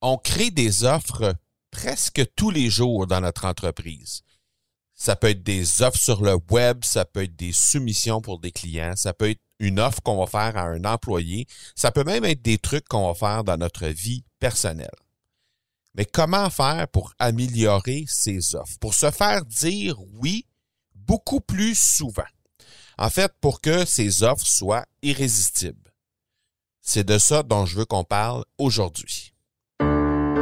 on crée des offres presque tous les jours dans notre entreprise. Ça peut être des offres sur le web, ça peut être des soumissions pour des clients, ça peut être une offre qu'on va faire à un employé, ça peut même être des trucs qu'on va faire dans notre vie personnelle. Mais comment faire pour améliorer ces offres, pour se faire dire oui beaucoup plus souvent? En fait, pour que ces offres soient irrésistibles. C'est de ça dont je veux qu'on parle aujourd'hui.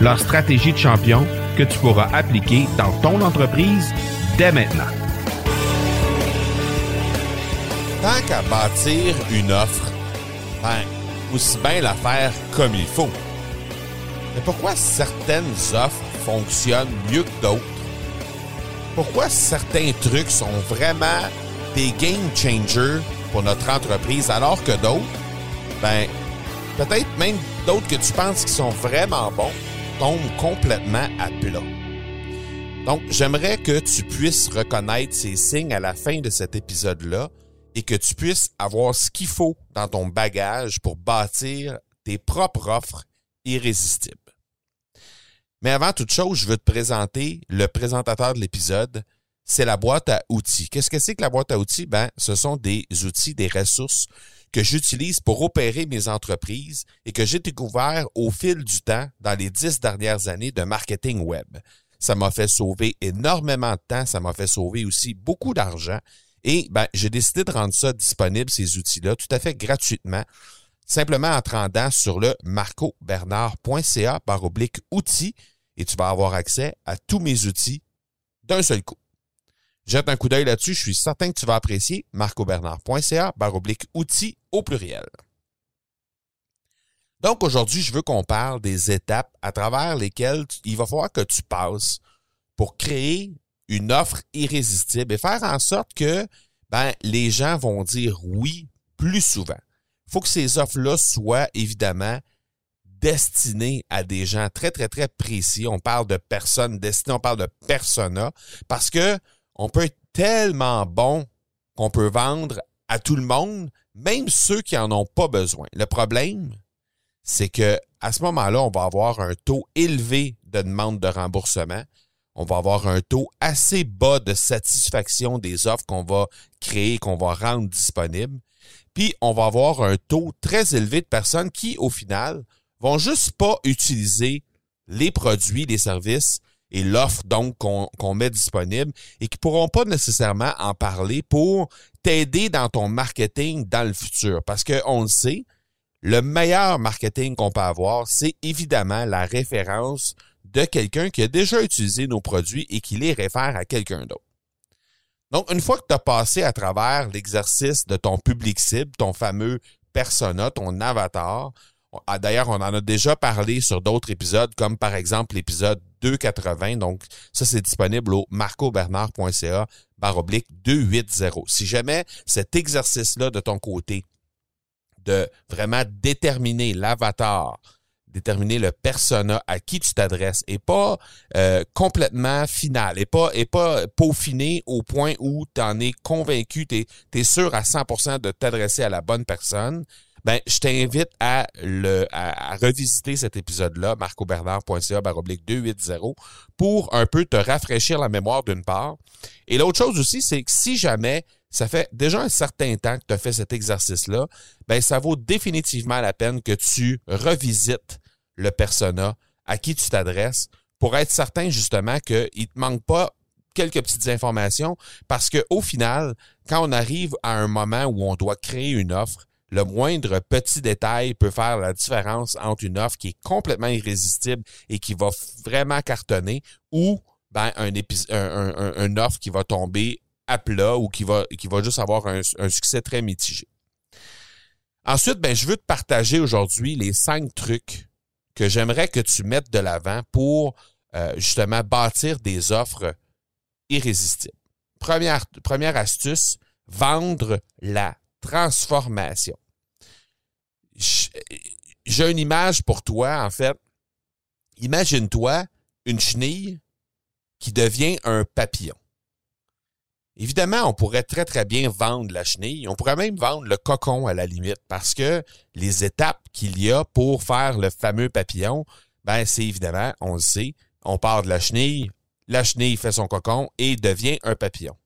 leur stratégie de champion que tu pourras appliquer dans ton entreprise dès maintenant. Tant qu'à bâtir une offre, ben, aussi bien la faire comme il faut. Mais pourquoi certaines offres fonctionnent mieux que d'autres? Pourquoi certains trucs sont vraiment des game changers pour notre entreprise alors que d'autres, ben, peut-être même d'autres que tu penses qui sont vraiment bons, tombent complètement à plat. Donc, j'aimerais que tu puisses reconnaître ces signes à la fin de cet épisode-là et que tu puisses avoir ce qu'il faut dans ton bagage pour bâtir tes propres offres irrésistibles. Mais avant toute chose, je veux te présenter le présentateur de l'épisode. C'est la boîte à outils. Qu'est-ce que c'est que la boîte à outils? Ben, ce sont des outils, des ressources que j'utilise pour opérer mes entreprises et que j'ai découvert au fil du temps dans les dix dernières années de marketing web. Ça m'a fait sauver énormément de temps, ça m'a fait sauver aussi beaucoup d'argent et ben, j'ai décidé de rendre ça disponible, ces outils-là, tout à fait gratuitement, simplement en te rendant sur le marcobernard.ca par oblique outils et tu vas avoir accès à tous mes outils d'un seul coup. Jette un coup d'œil là-dessus, je suis certain que tu vas apprécier marcobernard.ca par oblique outils au pluriel. Donc aujourd'hui, je veux qu'on parle des étapes à travers lesquelles il va falloir que tu passes pour créer une offre irrésistible et faire en sorte que ben, les gens vont dire oui plus souvent. Il faut que ces offres-là soient évidemment destinées à des gens très, très, très précis. On parle de personnes destinées, on parle de persona, parce que on peut être tellement bon qu'on peut vendre à tout le monde, même ceux qui en ont pas besoin. Le problème, c'est que à ce moment-là, on va avoir un taux élevé de demande de remboursement on va avoir un taux assez bas de satisfaction des offres qu'on va créer, qu'on va rendre disponibles. Puis, on va avoir un taux très élevé de personnes qui, au final, vont juste pas utiliser les produits, les services et l'offre donc qu'on met disponible et qui pourront pas nécessairement en parler pour t'aider dans ton marketing dans le futur. Parce qu'on le sait, le meilleur marketing qu'on peut avoir, c'est évidemment la référence de quelqu'un qui a déjà utilisé nos produits et qui les réfère à quelqu'un d'autre. Donc, une fois que tu as passé à travers l'exercice de ton public cible, ton fameux persona, ton avatar, d'ailleurs, on en a déjà parlé sur d'autres épisodes, comme par exemple l'épisode 280. Donc, ça, c'est disponible au marcobernard.ca baroblique 280. Si jamais cet exercice-là de ton côté, de vraiment déterminer l'avatar, déterminer le persona à qui tu t'adresses et pas euh, complètement final et pas et pas peaufiné au point où tu en es convaincu, tu es, sûr à 100% de t'adresser à la bonne personne. Ben, je t'invite à le à, revisiter cet épisode-là, marcobernard.ca baroblique 280, pour un peu te rafraîchir la mémoire d'une part. Et l'autre chose aussi, c'est que si jamais ça fait déjà un certain temps que tu as fait cet exercice-là, ben ça vaut définitivement la peine que tu revisites le persona à qui tu t'adresses pour être certain justement qu'il ne te manque pas quelques petites informations parce qu'au final, quand on arrive à un moment où on doit créer une offre, le moindre petit détail peut faire la différence entre une offre qui est complètement irrésistible et qui va vraiment cartonner ou ben, offre qui va tomber à plat ou qui va, juste avoir un, succès très mitigé. Ensuite, ben, je veux te partager aujourd'hui les cinq trucs que j'aimerais que tu mettes de l'avant pour euh, justement bâtir des offres irrésistibles. Première astuce, vendre la transformation. J'ai une image pour toi, en fait. Imagine-toi une chenille qui devient un papillon. Évidemment, on pourrait très, très bien vendre la chenille. On pourrait même vendre le cocon à la limite parce que les étapes qu'il y a pour faire le fameux papillon, ben, c'est évidemment, on le sait, on part de la chenille, la chenille fait son cocon et devient un papillon.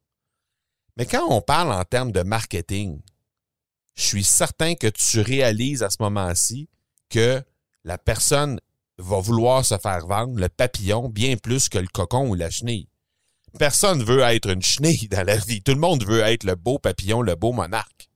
Mais quand on parle en termes de marketing, je suis certain que tu réalises à ce moment-ci que la personne va vouloir se faire vendre le papillon bien plus que le cocon ou la chenille. Personne veut être une chenille dans la vie. Tout le monde veut être le beau papillon, le beau monarque.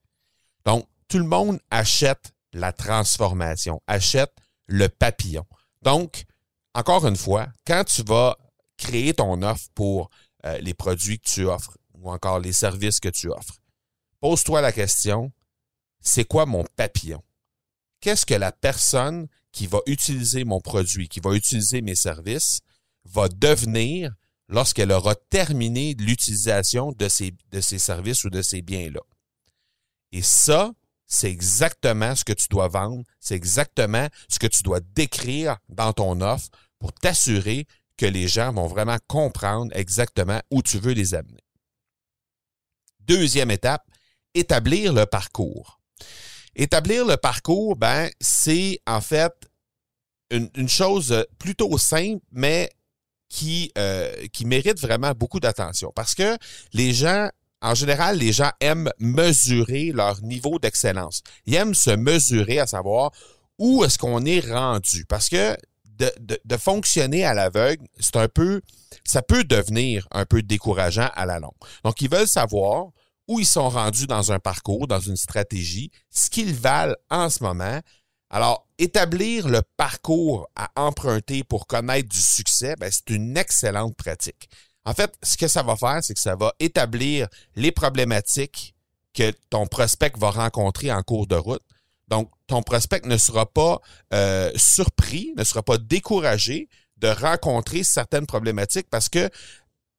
Donc, tout le monde achète la transformation, achète le papillon. Donc, encore une fois, quand tu vas créer ton offre pour euh, les produits que tu offres ou encore les services que tu offres, pose-toi la question, c'est quoi mon papillon? Qu'est-ce que la personne qui va utiliser mon produit, qui va utiliser mes services, va devenir lorsqu'elle aura terminé l'utilisation de ces, de ces services ou de ces biens-là? Et ça, c'est exactement ce que tu dois vendre, c'est exactement ce que tu dois décrire dans ton offre pour t'assurer que les gens vont vraiment comprendre exactement où tu veux les amener. Deuxième étape, établir le parcours. Établir le parcours, ben, c'est en fait une, une, chose plutôt simple, mais qui, euh, qui mérite vraiment beaucoup d'attention. Parce que les gens, en général, les gens aiment mesurer leur niveau d'excellence. Ils aiment se mesurer à savoir où est-ce qu'on est rendu. Parce que de, de, de fonctionner à l'aveugle, c'est un peu, ça peut devenir un peu décourageant à la longue. Donc, ils veulent savoir où ils sont rendus dans un parcours, dans une stratégie, ce qu'ils valent en ce moment, alors, établir le parcours à emprunter pour connaître du succès, ben, c'est une excellente pratique. En fait, ce que ça va faire, c'est que ça va établir les problématiques que ton prospect va rencontrer en cours de route. Donc, ton prospect ne sera pas euh, surpris, ne sera pas découragé de rencontrer certaines problématiques parce que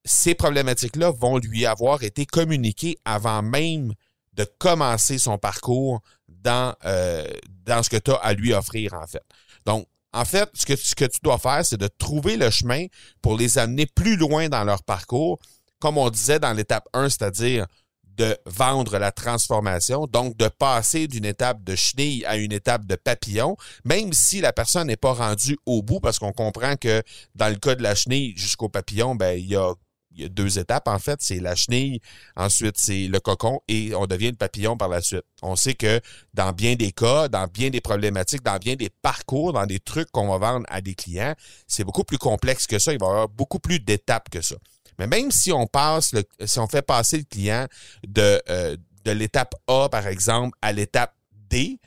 ces problématiques-là vont lui avoir été communiquées avant même de commencer son parcours dans, euh, dans ce que tu as à lui offrir, en fait. Donc, en fait, ce que, ce que tu dois faire, c'est de trouver le chemin pour les amener plus loin dans leur parcours, comme on disait dans l'étape 1, c'est-à-dire de vendre la transformation, donc de passer d'une étape de chenille à une étape de papillon, même si la personne n'est pas rendue au bout, parce qu'on comprend que dans le cas de la chenille jusqu'au papillon, ben, il y a il y a deux étapes en fait, c'est la chenille, ensuite c'est le cocon et on devient le papillon par la suite. On sait que dans bien des cas, dans bien des problématiques, dans bien des parcours, dans des trucs qu'on va vendre à des clients, c'est beaucoup plus complexe que ça, il va y avoir beaucoup plus d'étapes que ça. Mais même si on passe le, si on fait passer le client de euh, de l'étape A par exemple à l'étape D,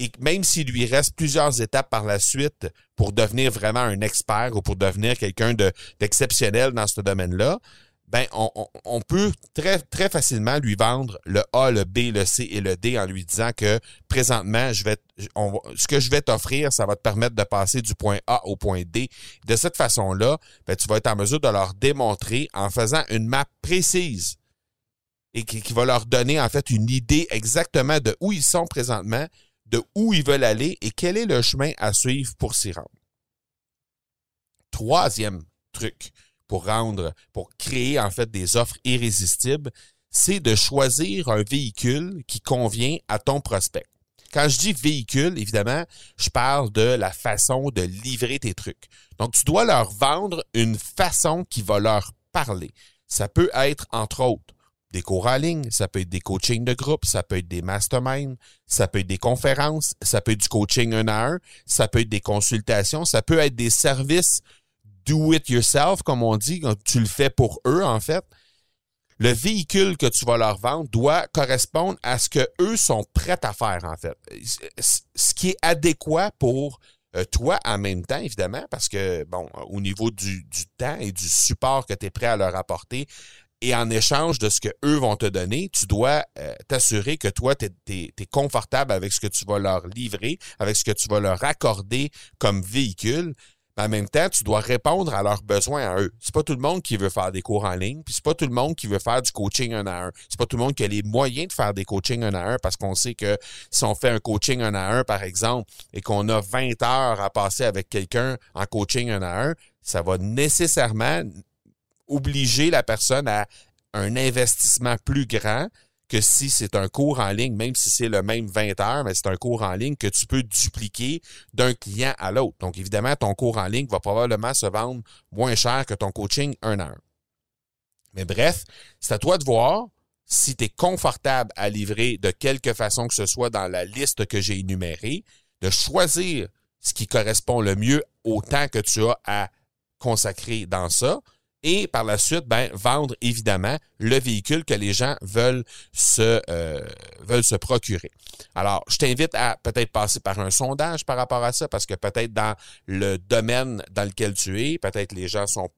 et même s'il lui reste plusieurs étapes par la suite pour devenir vraiment un expert ou pour devenir quelqu'un d'exceptionnel dans ce domaine-là, ben on, peut très facilement lui vendre le A, le B, le C et le D en lui disant que présentement je vais ce que je vais t'offrir, ça va te permettre de passer du point A au point D. De cette façon-là, ben, tu vas être en mesure de leur démontrer en faisant une map précise et qui va leur donner en fait une idée exactement de où ils sont présentement de où ils veulent aller et quel est le chemin à suivre pour s'y rendre. Troisième truc pour rendre, pour créer en fait des offres irrésistibles, c'est de choisir un véhicule qui convient à ton prospect. Quand je dis véhicule, évidemment, je parle de la façon de livrer tes trucs. Donc, tu dois leur vendre une façon qui va leur parler. Ça peut être, entre autres, des cours en ligne, ça peut être des coachings de groupe, ça peut être des masterminds, ça peut être des conférences, ça peut être du coaching un à un, ça peut être des consultations, ça peut être des services do it yourself, comme on dit, tu le fais pour eux, en fait. Le véhicule que tu vas leur vendre doit correspondre à ce que eux sont prêts à faire, en fait. Ce qui est adéquat pour euh, toi en même temps, évidemment, parce que, bon, au niveau du temps et du support que tu es prêt à leur apporter, et en échange de ce que eux vont te donner, tu dois euh, t'assurer que toi, tu es, confortable avec ce que tu vas leur livrer, avec ce que tu vas leur accorder comme véhicule. Mais en même temps, tu dois répondre à leurs besoins à eux. C'est pas tout le monde qui veut faire des cours en ligne, puis c'est pas tout le monde qui veut faire du coaching un à un. C'est pas tout le monde qui a les moyens de faire des coachings un à un parce qu'on sait que si on fait un coaching un à un, par exemple, et qu'on a 20 heures à passer avec quelqu'un en coaching un à un, ça va nécessairement obliger la personne à un investissement plus grand que si c'est un cours en ligne, même si c'est le même 20 heures, mais c'est un cours en ligne que tu peux dupliquer d'un client à l'autre. Donc, évidemment, ton cours en ligne va probablement se vendre moins cher que ton coaching un heure. Mais bref, c'est à toi de voir si tu es confortable à livrer de quelque façon que ce soit dans la liste que j'ai énumérée, de choisir ce qui correspond le mieux au temps que tu as à consacrer dans ça, et par la suite, ben, vendre évidemment le véhicule que les gens veulent se, euh, veulent se procurer. Alors, je t'invite à peut-être passer par un sondage par rapport à ça, parce que peut-être dans le domaine dans lequel tu es, peut-être les gens sont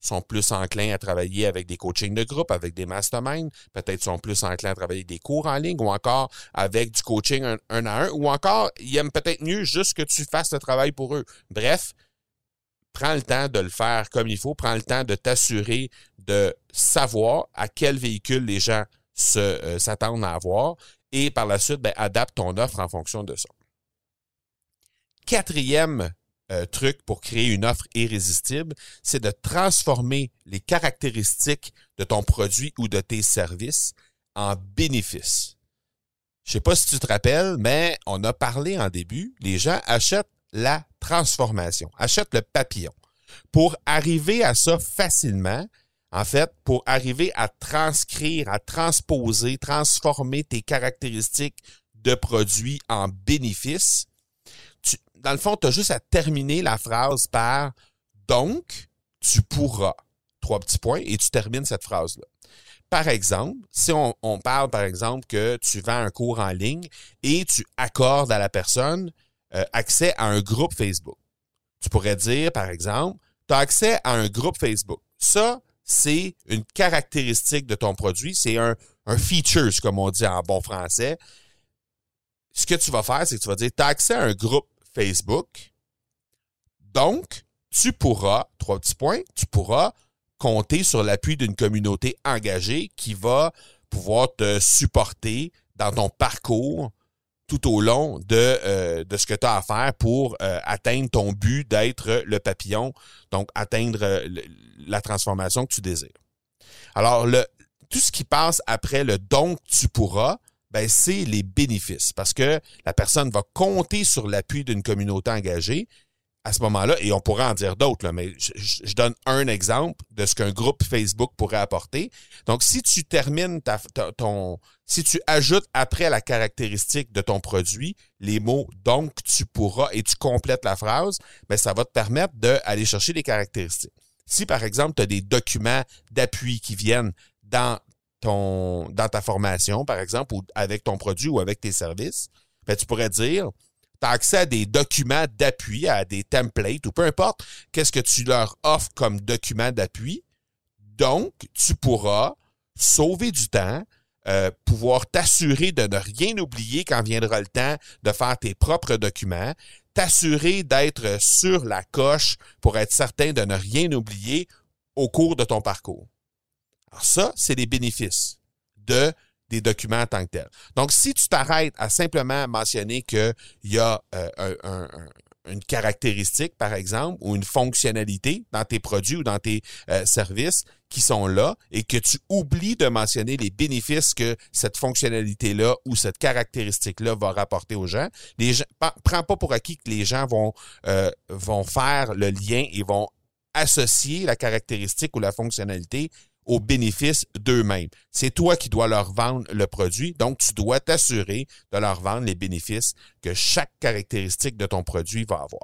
sont plus enclins à travailler avec des coachings de groupe, avec des masterminds, peut-être sont plus enclins à travailler des cours en ligne ou encore avec du coaching un, un à un, ou encore ils aiment peut-être mieux juste que tu fasses le travail pour eux. Bref, prends le temps de le faire comme il faut, prends le temps de t'assurer de savoir à quel véhicule les gens euh, s'attendent à avoir et par la suite, ben, adapte ton offre en fonction de ça. Quatrième euh, truc pour créer une offre irrésistible, c'est de transformer les caractéristiques de ton produit ou de tes services en bénéfices. Je sais pas si tu te rappelles, mais on a parlé en début, les gens achètent la transformation. Achète le papillon. Pour arriver à ça facilement, en fait, pour arriver à transcrire, à transposer, transformer tes caractéristiques de produit en bénéfices, dans le fond, tu as juste à terminer la phrase par donc, tu pourras. Trois petits points et tu termines cette phrase-là. Par exemple, si on, on, parle, par exemple, que tu vends un cours en ligne et tu accordes à la personne euh, accès à un groupe Facebook. Tu pourrais dire, par exemple, tu as accès à un groupe Facebook. Ça, c'est une caractéristique de ton produit, c'est un, un feature, comme on dit en bon français. Ce que tu vas faire, c'est que tu vas dire, tu as accès à un groupe Facebook, donc tu pourras, trois petits points, tu pourras compter sur l'appui d'une communauté engagée qui va pouvoir te supporter dans ton parcours tout au long de, euh, de ce que tu as à faire pour euh, atteindre ton but d'être le papillon, donc atteindre euh, la transformation que tu désires. Alors, le, tout ce qui passe après le donc tu pourras, ben, c'est les bénéfices parce que la personne va compter sur l'appui d'une communauté engagée à ce moment-là, et on pourrait en dire d'autres, mais je, donne un exemple de ce qu'un groupe Facebook pourrait apporter. Donc, si tu termines ta, ton, si tu ajoutes après la caractéristique de ton produit les mots donc tu pourras et tu complètes la phrase, mais ben, ça va te permettre d'aller chercher les caractéristiques. Si par exemple, tu as des documents d'appui qui viennent dans ta formation, par exemple, ou avec ton produit ou avec tes services, ben, tu pourrais dire tu as accès à des documents d'appui, à des templates ou peu importe qu'est-ce que tu leur offres comme document d'appui? Donc, tu pourras sauver du temps, euh, pouvoir t'assurer de ne rien oublier quand viendra le temps de faire tes propres documents, t'assurer d'être sur la coche pour être certain de ne rien oublier au cours de ton parcours. Alors ça, c'est les bénéfices de des documents en tant que tels. Donc, si tu t'arrêtes à simplement mentionner qu'il y a euh, une caractéristique, par exemple, ou une fonctionnalité dans tes produits ou dans tes euh, services qui sont là et que tu oublies de mentionner les bénéfices que cette fonctionnalité-là ou cette caractéristique-là va rapporter aux gens, les gens, prends pas pour acquis que les gens vont, euh, vont faire le lien et vont associer la caractéristique ou la fonctionnalité au bénéfice d'eux-mêmes. C'est toi qui dois leur vendre le produit, donc tu dois t'assurer de leur vendre les bénéfices que chaque caractéristique de ton produit va avoir.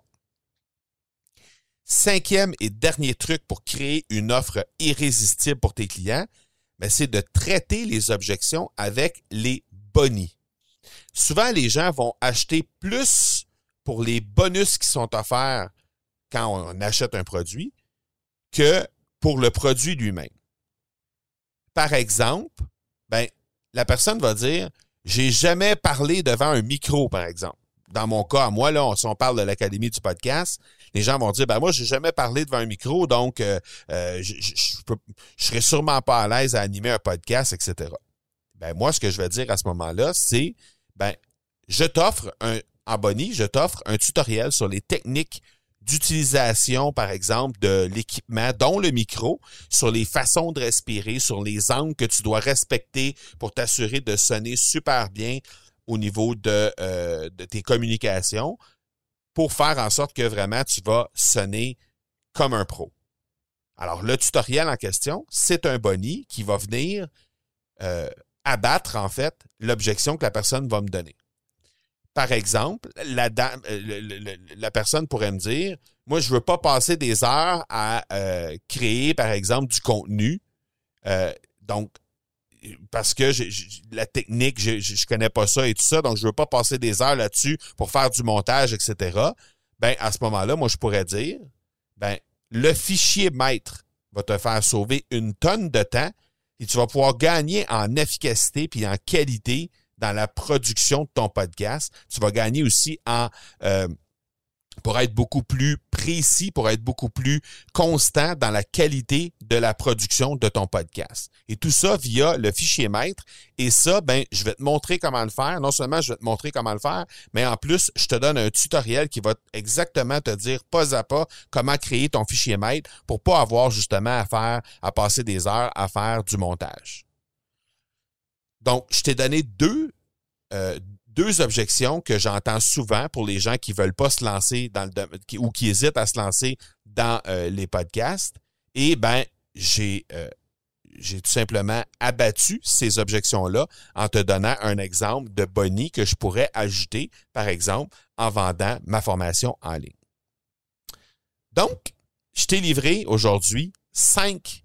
Cinquième et dernier truc pour créer une offre irrésistible pour tes clients, ben, c'est de traiter les objections avec les bonnies. Souvent, les gens vont acheter plus pour les bonus qui sont offerts quand on achète un produit que pour le produit lui-même. Par exemple, ben, la personne va dire, j'ai jamais parlé devant un micro, par exemple. Dans mon cas, moi, là, si on parle de l'Académie du podcast, les gens vont dire, ben moi, j'ai jamais parlé devant un micro, donc euh, euh, je, serais sûrement pas à l'aise à animer un podcast, etc. Ben moi, ce que je vais dire à ce moment-là, c'est, ben, je t'offre un, en je t'offre un tutoriel sur les techniques d'utilisation, par exemple, de l'équipement, dont le micro, sur les façons de respirer, sur les angles que tu dois respecter pour t'assurer de sonner super bien au niveau de, euh, tes communications, pour faire en sorte que vraiment tu vas sonner comme un pro. Alors, le tutoriel en question, c'est un boni qui va venir euh, abattre, en fait, l'objection que la personne va me donner par exemple, euh, la personne pourrait me dire, moi, je veux pas passer des heures à euh, créer, par exemple, du contenu. Euh, donc, parce que la technique, je, je, connais pas ça et tout ça, donc je veux pas passer des heures là-dessus pour faire du montage, etc. Ben, à ce moment-là, moi, je pourrais dire, ben, le fichier maître va te faire sauver une tonne de temps et tu vas pouvoir gagner en efficacité puis en qualité dans la production de ton podcast. Tu vas gagner aussi en euh, pour être beaucoup plus précis, pour être beaucoup plus constant dans la qualité de la production de ton podcast. Et tout ça via le fichier maître. Et ça, ben, je vais te montrer comment le faire. Non seulement je vais te montrer comment le faire, mais en plus, je te donne un tutoriel qui va exactement te dire pas à pas comment créer ton fichier maître pour pas avoir justement à faire, à passer des heures à faire du montage. Donc, je t'ai donné deux, euh, deux objections que j'entends souvent pour les gens qui veulent pas se lancer dans le ou qui hésitent à se lancer dans euh, les podcasts. Et ben, j'ai euh, j'ai tout simplement abattu ces objections-là en te donnant un exemple de boni que je pourrais ajouter, par exemple, en vendant ma formation en ligne. Donc, je t'ai livré aujourd'hui cinq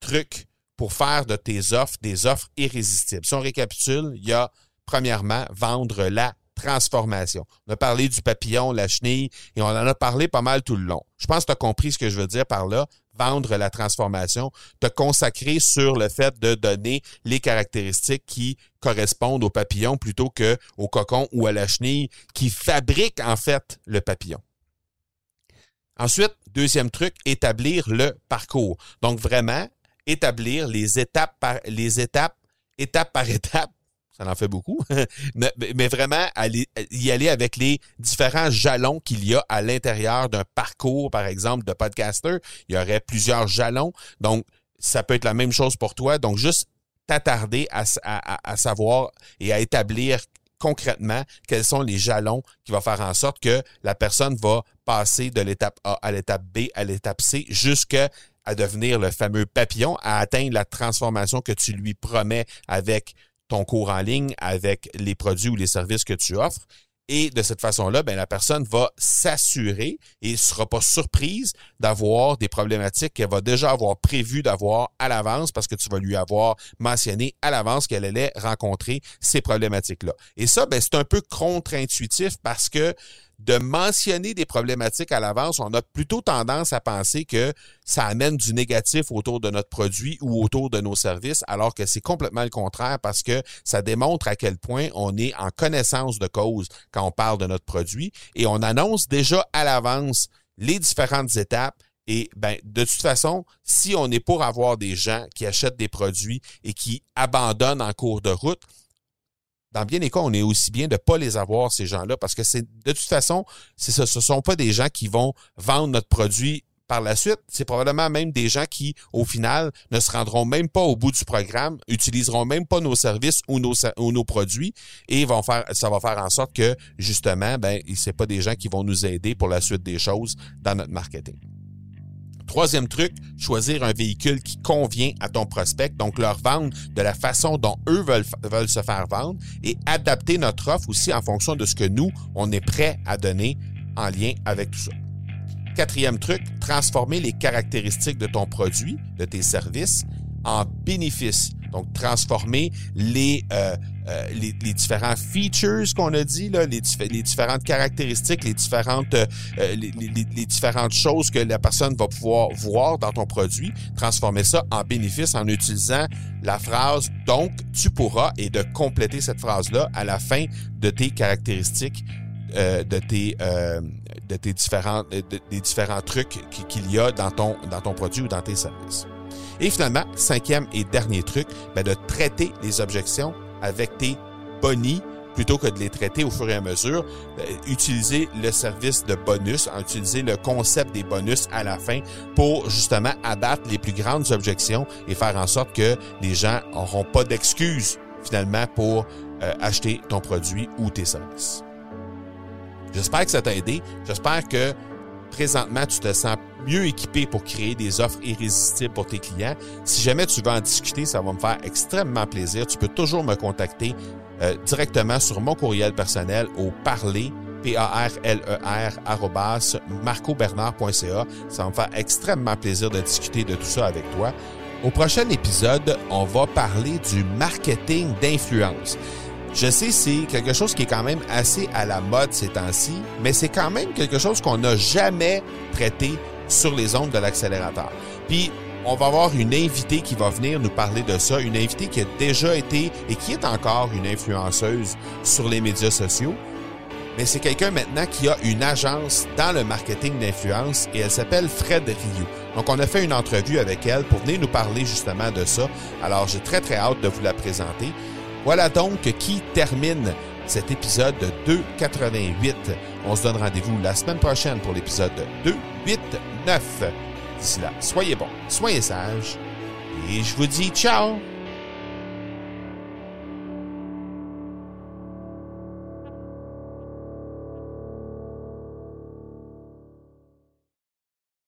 trucs pour faire de tes offres des offres irrésistibles. Si on récapitule, il y a premièrement vendre la transformation. On a parlé du papillon, la chenille, et on en a parlé pas mal tout le long. Je pense que tu as compris ce que je veux dire par là. Vendre la transformation, te consacrer sur le fait de donner les caractéristiques qui correspondent au papillon plutôt que au cocon ou à la chenille qui fabrique en fait le papillon. Ensuite, deuxième truc, établir le parcours. Donc vraiment, établir les étapes par étapes, étape par étape. Ça en fait beaucoup, mais vraiment y aller avec les différents jalons qu'il y a à l'intérieur d'un parcours, par exemple, de podcaster. Il y aurait plusieurs jalons. Donc, ça peut être la même chose pour toi. Donc, juste t'attarder à, à, savoir et à établir concrètement quels sont les jalons qui vont faire en sorte que la personne va passer de l'étape A à l'étape B à l'étape C jusqu'à à devenir le fameux papillon, à atteindre la transformation que tu lui promets avec ton cours en ligne, avec les produits ou les services que tu offres. Et de cette façon-là, ben, la personne va s'assurer et ne sera pas surprise d'avoir des problématiques qu'elle va déjà avoir prévu d'avoir à l'avance parce que tu vas lui avoir mentionné à l'avance qu'elle allait rencontrer ces problématiques-là. Et ça, ben, c'est un peu contre-intuitif parce que de mentionner des problématiques à l'avance, on a plutôt tendance à penser que ça amène du négatif autour de notre produit ou autour de nos services, alors que c'est complètement le contraire parce que ça démontre à quel point on est en connaissance de cause quand on parle de notre produit. Et on annonce déjà à l'avance les différentes étapes et ben, de toute façon, si on est pour avoir des gens qui achètent des produits et qui abandonnent en cours de route, dans bien des cas, on est aussi bien de ne pas les avoir, ces gens-là, parce que c'est de toute façon, ce ne sont pas des gens qui vont vendre notre produit par la suite. C'est probablement même des gens qui, au final, ne se rendront même pas au bout du programme, utiliseront même pas nos services ou nos, produits, et vont faire, ça va faire en sorte que, justement, ben, c'est pas des gens qui vont nous aider pour la suite des choses dans notre marketing. Troisième truc, choisir un véhicule qui convient à ton prospect, donc leur vendre de la façon dont eux veulent, se faire vendre et adapter notre offre aussi en fonction de ce que nous, on est prêt à donner en lien avec tout ça. Quatrième truc, transformer les caractéristiques de ton produit, de tes services, en bénéfices. Donc, transformer les, euh, euh, les, différents features qu'on a dit, là, les, les, différentes caractéristiques, les différentes, euh, les, les, différentes choses que la personne va pouvoir voir dans ton produit, transformer ça en bénéfice en utilisant la phrase donc tu pourras et de compléter cette phrase-là à la fin de tes caractéristiques euh, de tes euh, de tes différents des différents trucs qu'il y a dans ton dans ton produit ou dans tes services. Et finalement, cinquième et dernier truc, ben de traiter les objections avec tes bonnies plutôt que de les traiter au fur et à mesure. Euh, utiliser le service de bonus, utiliser le concept des bonus à la fin pour justement abattre les plus grandes objections et faire en sorte que les gens n'auront pas d'excuses finalement pour acheter ton produit ou tes services. J'espère que ça t'a aidé. J'espère que présentement, tu te sens mieux équipé pour créer des offres irrésistibles pour tes clients. Si jamais tu veux en discuter, ça va me faire extrêmement plaisir. Tu peux toujours me contacter euh, directement sur mon courriel personnel au parler P-A-R-L-E-R, e marcobernard.ca. Ça va me faire extrêmement plaisir de discuter de tout ça avec toi. Au prochain épisode, on va parler du marketing d'influence. Je sais, c'est quelque chose qui est quand même assez à la mode ces temps-ci, mais c'est quand même quelque chose qu'on n'a jamais traité sur les ondes de l'accélérateur. Puis, on va avoir une invitée qui va venir nous parler de ça, une invitée qui a déjà été et qui est encore une influenceuse sur les médias sociaux. Mais c'est quelqu'un maintenant qui a une agence dans le marketing d'influence et elle s'appelle Fred Rio. Donc, on a fait une entrevue avec elle pour venir nous parler justement de ça. Alors, j'ai très, très hâte de vous la présenter. Voilà donc qui termine cet épisode 288. On se donne rendez-vous la semaine prochaine pour l'épisode 289. D'ici là, soyez bons, soyez sages, et je vous dis ciao